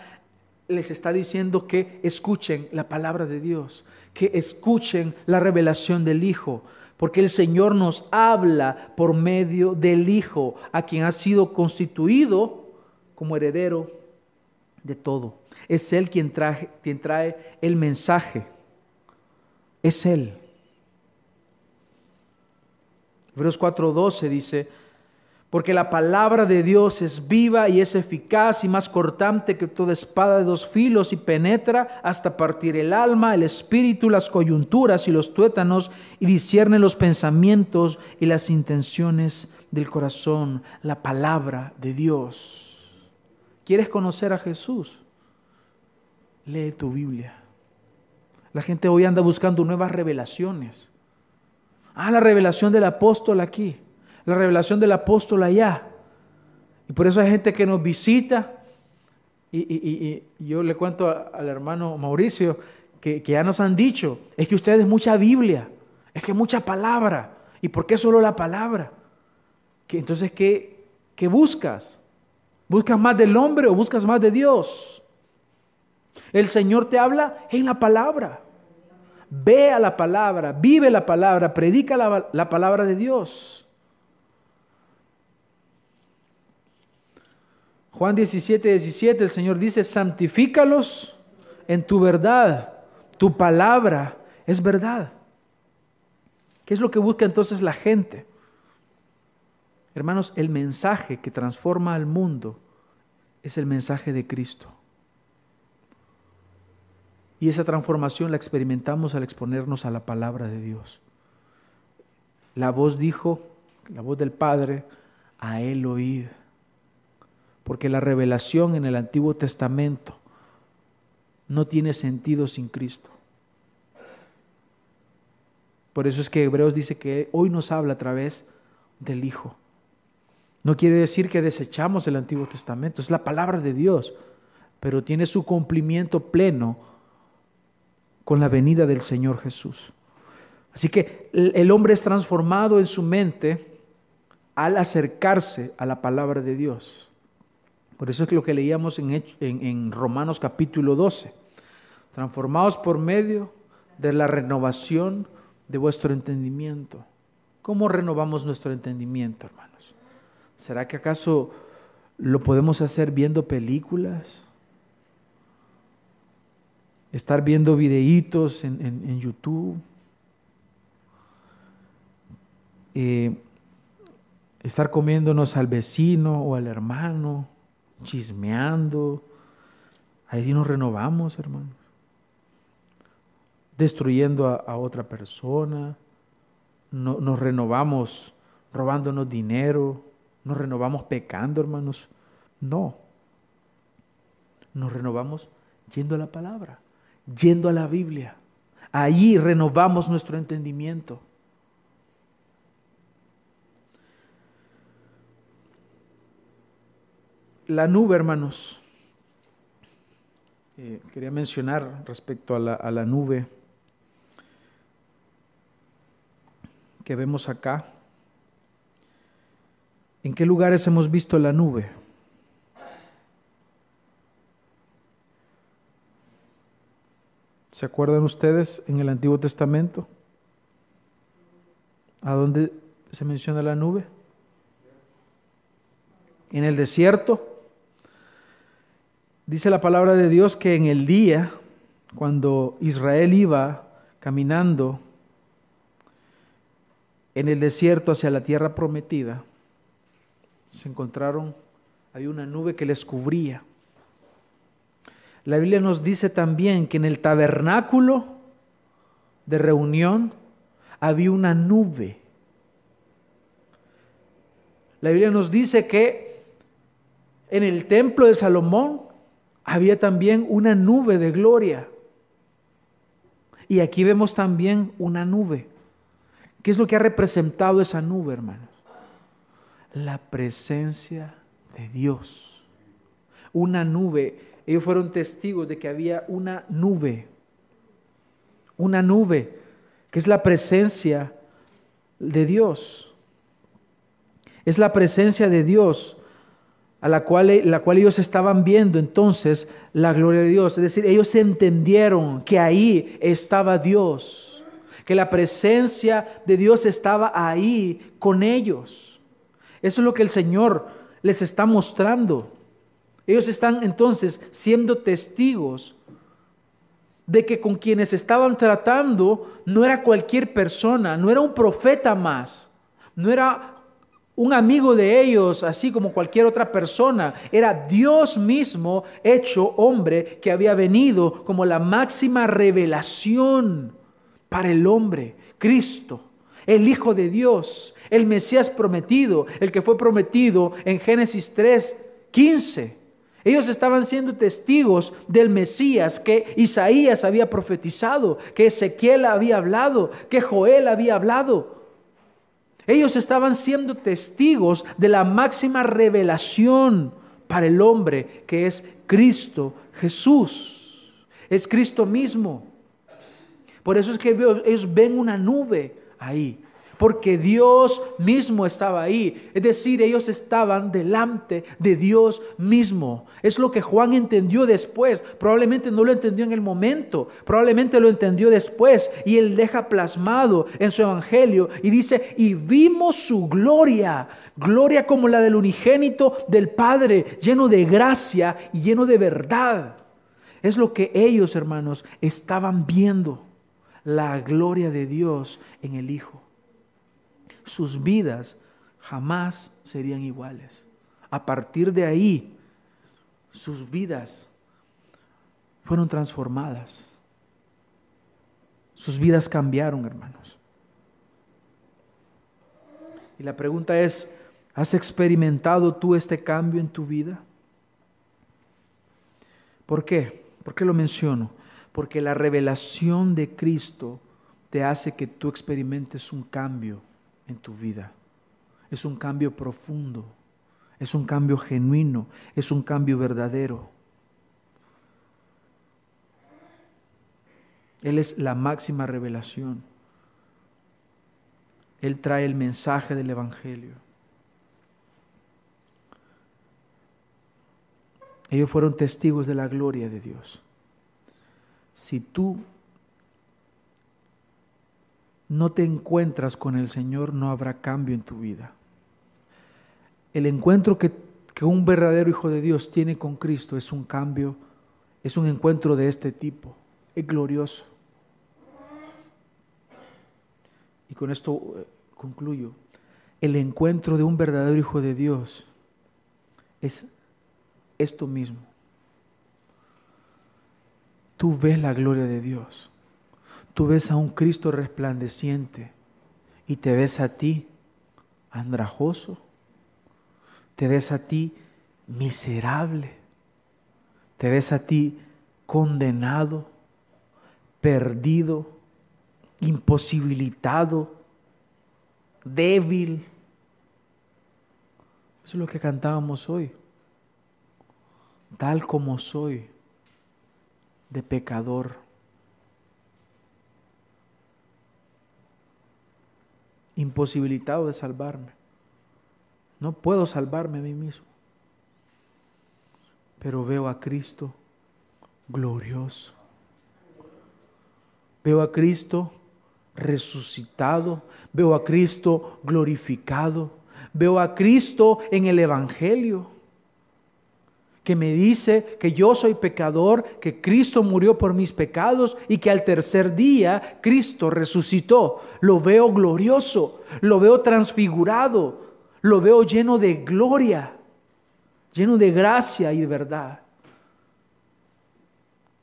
les está diciendo que escuchen la palabra de Dios, que escuchen la revelación del Hijo, porque el Señor nos habla por medio del Hijo, a quien ha sido constituido como heredero de todo. Es Él quien trae, quien trae el mensaje. Es Él. Hebreos 4:12 dice, porque la palabra de Dios es viva y es eficaz y más cortante que toda espada de dos filos y penetra hasta partir el alma, el espíritu, las coyunturas y los tuétanos y discierne los pensamientos y las intenciones del corazón, la palabra de Dios. ¿Quieres conocer a Jesús? Lee tu Biblia. La gente hoy anda buscando nuevas revelaciones. Ah, la revelación del apóstol aquí, la revelación del apóstol allá. Y por eso hay gente que nos visita. Y, yo le cuento al hermano Mauricio que, ya nos han dicho, es que ustedes mucha Biblia, es que mucha palabra. ¿Y por qué solo la palabra? Que, entonces, ¿qué, ¿qué buscas? ¿Buscas más del hombre o buscas más de Dios? El Señor te habla en la palabra. Ve a la palabra, vive la palabra, predica la, palabra de Dios. Juan 17, 17, el Señor dice, santifícalos en tu verdad, tu palabra es verdad. ¿Qué es lo que busca entonces la gente? Hermanos, el mensaje que transforma al mundo es el mensaje de Cristo. Y esa transformación la experimentamos al exponernos a la palabra de Dios. La voz dijo, la voz del Padre, a Él oíd. Porque la revelación en el Antiguo Testamento no tiene sentido sin Cristo. Por eso es que Hebreos dice que hoy nos habla a través del Hijo. No quiere decir que desechamos el Antiguo Testamento, es la palabra de Dios, pero tiene su cumplimiento pleno con la venida del Señor Jesús. Así que el hombre es transformado en su mente al acercarse a la palabra de Dios. Por eso es lo que leíamos en, Romanos capítulo 12. Transformados por medio de la renovación de vuestro entendimiento. ¿Cómo renovamos nuestro entendimiento, hermanos? ¿Será que acaso lo podemos hacer viendo películas? Estar viendo videitos en, YouTube, eh, estar comiéndonos al vecino o al hermano, chismeando. Ahí nos renovamos, hermanos. Destruyendo a, otra persona. No, nos renovamos robándonos dinero, nos renovamos pecando, hermanos. No. Nos renovamos yendo a la palabra, yendo a la Biblia. Allí renovamos nuestro entendimiento. La nube, hermanos. Eh, quería mencionar respecto a la, a la nube que vemos acá. ¿En qué lugares hemos visto la nube? ¿Se acuerdan ustedes en el Antiguo Testamento? ¿A dónde se menciona la nube? En el desierto. Dice la palabra de Dios que en el día, cuando Israel iba caminando en el desierto hacia la tierra prometida, se encontraron, hay una nube que les cubría. La Biblia nos dice también que en el tabernáculo de reunión había una nube. La Biblia nos dice que en el templo de Salomón había también una nube de gloria. Y aquí vemos también una nube. ¿Qué es lo que ha representado esa nube, hermanos? La presencia de Dios. Una nube ellos fueron testigos de que había una nube, una nube, que es la presencia de Dios. Es la presencia de Dios a la cual, la cual ellos estaban viendo entonces la gloria de Dios. Es decir, ellos entendieron que ahí estaba Dios, que la presencia de Dios estaba ahí con ellos. Eso es lo que el Señor les está mostrando. Ellos están entonces siendo testigos de que con quienes estaban tratando no era cualquier persona, no era un profeta más, no era un amigo de ellos, así como cualquier otra persona, era Dios mismo hecho hombre que había venido como la máxima revelación para el hombre, Cristo, el Hijo de Dios, el Mesías prometido, el que fue prometido en Génesis 3, 15. Ellos estaban siendo testigos del Mesías que Isaías había profetizado, que Ezequiel había hablado, que Joel había hablado. Ellos estaban siendo testigos de la máxima revelación para el hombre, que es Cristo Jesús. Es Cristo mismo. Por eso es que ellos ven una nube ahí porque Dios mismo estaba ahí. Es decir, ellos estaban delante de Dios mismo. Es lo que Juan entendió después. Probablemente no lo entendió en el momento, probablemente lo entendió después y él deja plasmado en su evangelio y dice, y vimos su gloria, gloria como la del unigénito del Padre, lleno de gracia y lleno de verdad. Es lo que ellos, hermanos, estaban viendo, la gloria de Dios en el Hijo sus vidas jamás serían iguales. A partir de ahí, sus vidas fueron transformadas. Sus vidas cambiaron, hermanos. Y la pregunta es, ¿has experimentado tú este cambio en tu vida? ¿Por qué? ¿Por qué lo menciono? Porque la revelación de Cristo te hace que tú experimentes un cambio en tu vida. Es un cambio profundo, es un cambio genuino, es un cambio verdadero. Él es la máxima revelación. Él trae el mensaje del Evangelio. Ellos fueron testigos de la gloria de Dios. Si tú no te encuentras con el Señor, no habrá cambio en tu vida. El encuentro que, un verdadero Hijo de Dios tiene con Cristo es un cambio, es un encuentro de este tipo, es glorioso. Y con esto eh, concluyo. El encuentro de un verdadero Hijo de Dios es esto mismo. Tú ves la gloria de Dios tú ves a un Cristo resplandeciente y te ves a ti andrajoso, te ves a ti miserable, te ves a ti condenado, perdido, imposibilitado, débil. Eso es lo que cantábamos hoy. Tal como soy, de pecador. Imposibilitado de salvarme. No puedo salvarme a mí mismo. Pero veo a Cristo glorioso. Veo a Cristo resucitado. Veo a Cristo glorificado. Veo a Cristo en el Evangelio que me dice que yo soy pecador, que Cristo murió por mis pecados y que al tercer día Cristo resucitó. Lo veo glorioso, lo veo transfigurado, lo veo lleno de gloria, lleno de gracia y de verdad.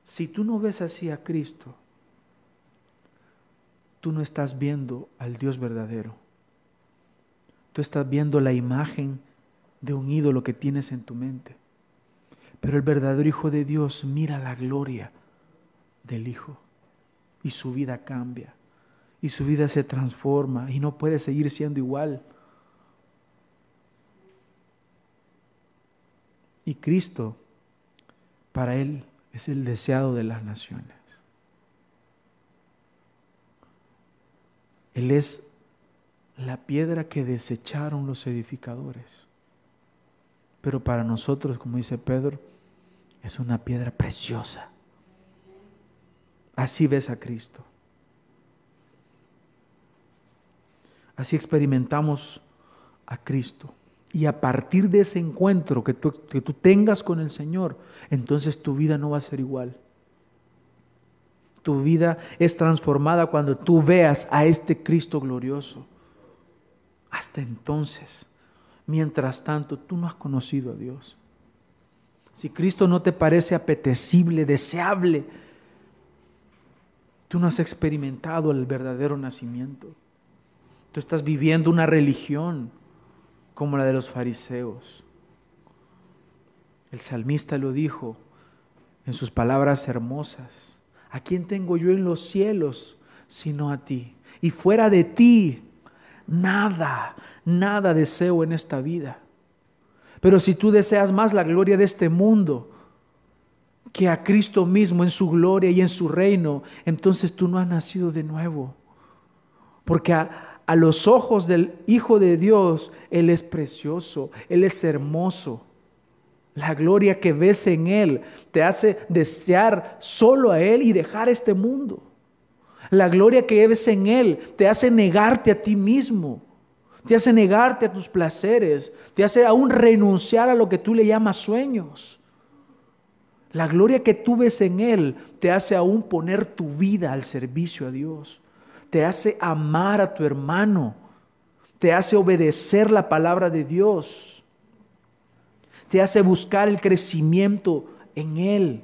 Si tú no ves así a Cristo, tú no estás viendo al Dios verdadero. Tú estás viendo la imagen de un ídolo que tienes en tu mente. Pero el verdadero Hijo de Dios mira la gloria del Hijo y su vida cambia y su vida se transforma y no puede seguir siendo igual. Y Cristo, para Él, es el deseado de las naciones. Él es la piedra que desecharon los edificadores. Pero para nosotros, como dice Pedro, es una piedra preciosa. Así ves a Cristo. Así experimentamos a Cristo. Y a partir de ese encuentro que tú, que tú, tengas con el Señor, entonces tu vida no va a ser igual. Tu vida es transformada cuando tú veas a este Cristo glorioso. Hasta entonces, mientras tanto, tú no has conocido a Dios si Cristo no te parece apetecible, deseable, tú no has experimentado el verdadero nacimiento. Tú estás viviendo una religión como la de los fariseos. El salmista lo dijo en sus palabras hermosas. ¿A quién tengo yo en los cielos sino a ti? Y fuera de ti, nada, nada deseo en esta vida. Pero si tú deseas más la gloria de este mundo que a Cristo mismo en su gloria y en su reino, entonces tú no has nacido de nuevo. Porque a, los ojos del Hijo de Dios, Él es precioso, Él es hermoso. La gloria que ves en Él te hace desear solo a Él y dejar este mundo. La gloria que ves en Él te hace negarte a ti mismo te hace negarte a tus placeres, te hace aún renunciar a lo que tú le llamas sueños. La gloria que tú ves en Él te hace aún poner tu vida al servicio a Dios, te hace amar a tu hermano, te hace obedecer la palabra de Dios, te hace buscar el crecimiento en Él.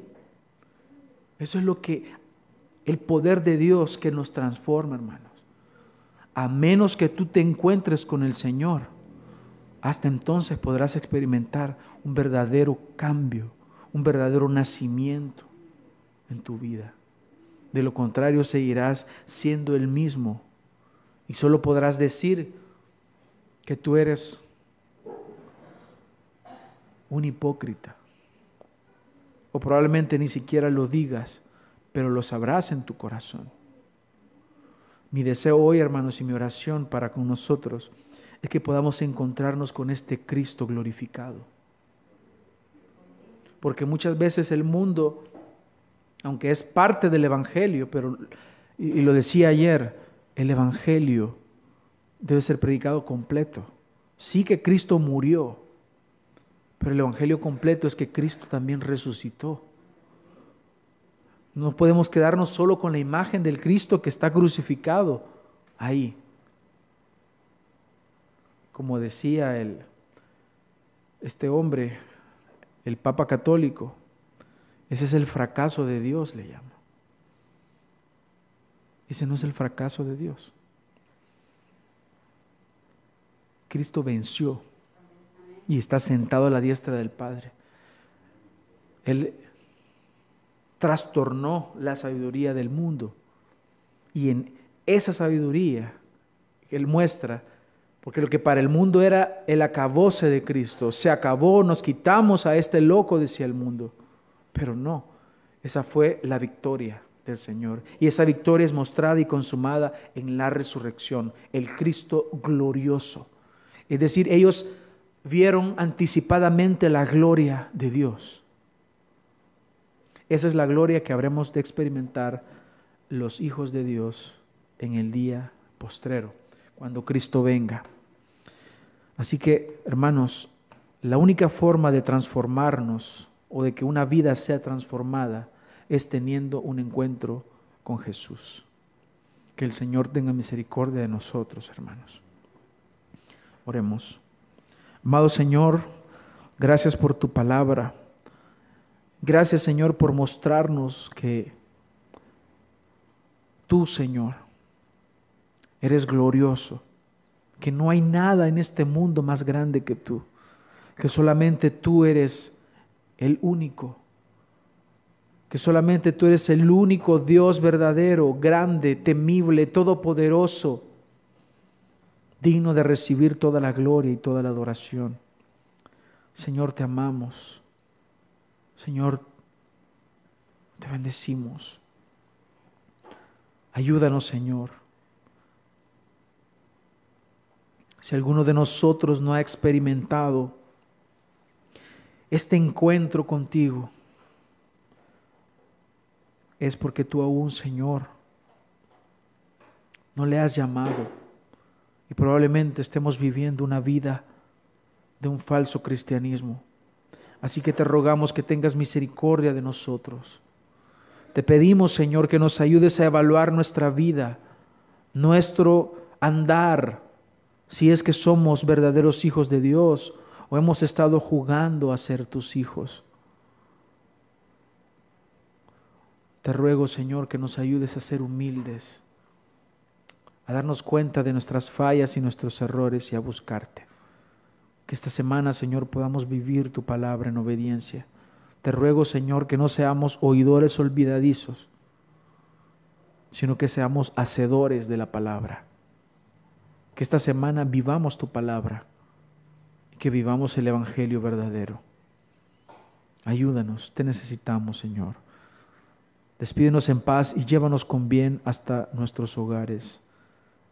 Eso es lo que el poder de Dios que nos transforma, hermano a menos que tú te encuentres con el Señor, hasta entonces podrás experimentar un verdadero cambio, un verdadero nacimiento en tu vida. De lo contrario, seguirás siendo el mismo y solo podrás decir que tú eres un hipócrita. O probablemente ni siquiera lo digas, pero lo sabrás en tu corazón. Mi deseo hoy, hermanos, y mi oración para con nosotros es que podamos encontrarnos con este Cristo glorificado. Porque muchas veces el mundo, aunque es parte del Evangelio, pero, y, lo decía ayer, el Evangelio debe ser predicado completo. Sí que Cristo murió, pero el Evangelio completo es que Cristo también resucitó. No podemos quedarnos solo con la imagen del Cristo que está crucificado ahí. Como decía el, este hombre, el Papa Católico, ese es el fracaso de Dios, le llama. Ese no es el fracaso de Dios. Cristo venció y está sentado a la diestra del Padre. Él trastornó la sabiduría del mundo y en esa sabiduría Él muestra, porque lo que para el mundo era el acabose de Cristo, se acabó, nos quitamos a este loco, decía el mundo, pero no, esa fue la victoria del Señor. Y esa victoria es mostrada y consumada en la resurrección, el Cristo glorioso. Es decir, ellos vieron anticipadamente la gloria de Dios. Esa es la gloria que habremos de experimentar los hijos de Dios en el día postrero, cuando Cristo venga. Así que, hermanos, la única forma de transformarnos o de que una vida sea transformada es teniendo un encuentro con Jesús. Que el Señor tenga misericordia de nosotros, hermanos. Oremos. Amado Señor, gracias por tu palabra. Gracias, Señor, por mostrarnos que tú, Señor, eres glorioso, que no hay nada en este mundo más grande que tú, que solamente tú eres el único, que solamente tú eres el único Dios verdadero, grande, temible, todopoderoso, digno de recibir toda la gloria y toda la adoración. Señor, te amamos. Señor, te bendecimos. Ayúdanos, Señor. Si alguno de nosotros no ha experimentado este encuentro contigo, es porque tú aún, Señor, no le has llamado y probablemente estemos viviendo una vida de un falso cristianismo. Así que te rogamos que tengas misericordia de nosotros. Te pedimos, Señor, que nos ayudes a evaluar nuestra vida, nuestro andar, si es que somos verdaderos hijos de Dios o hemos estado jugando a ser tus hijos. Te ruego, Señor, que nos ayudes a ser humildes, a darnos cuenta de nuestras fallas y nuestros errores y a buscarte. Que esta semana, Señor, podamos vivir tu palabra en obediencia. Te ruego, Señor, que no seamos oidores olvidadizos, sino que seamos hacedores de la palabra. Que esta semana vivamos tu palabra y que vivamos el Evangelio verdadero. Ayúdanos, te necesitamos, Señor. Despídenos en paz y llévanos con bien hasta nuestros hogares.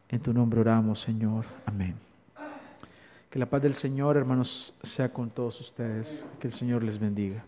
En tu nombre oramos, Señor. Amén. Que la paz del Señor, hermanos, sea con todos ustedes. Que el Señor les bendiga.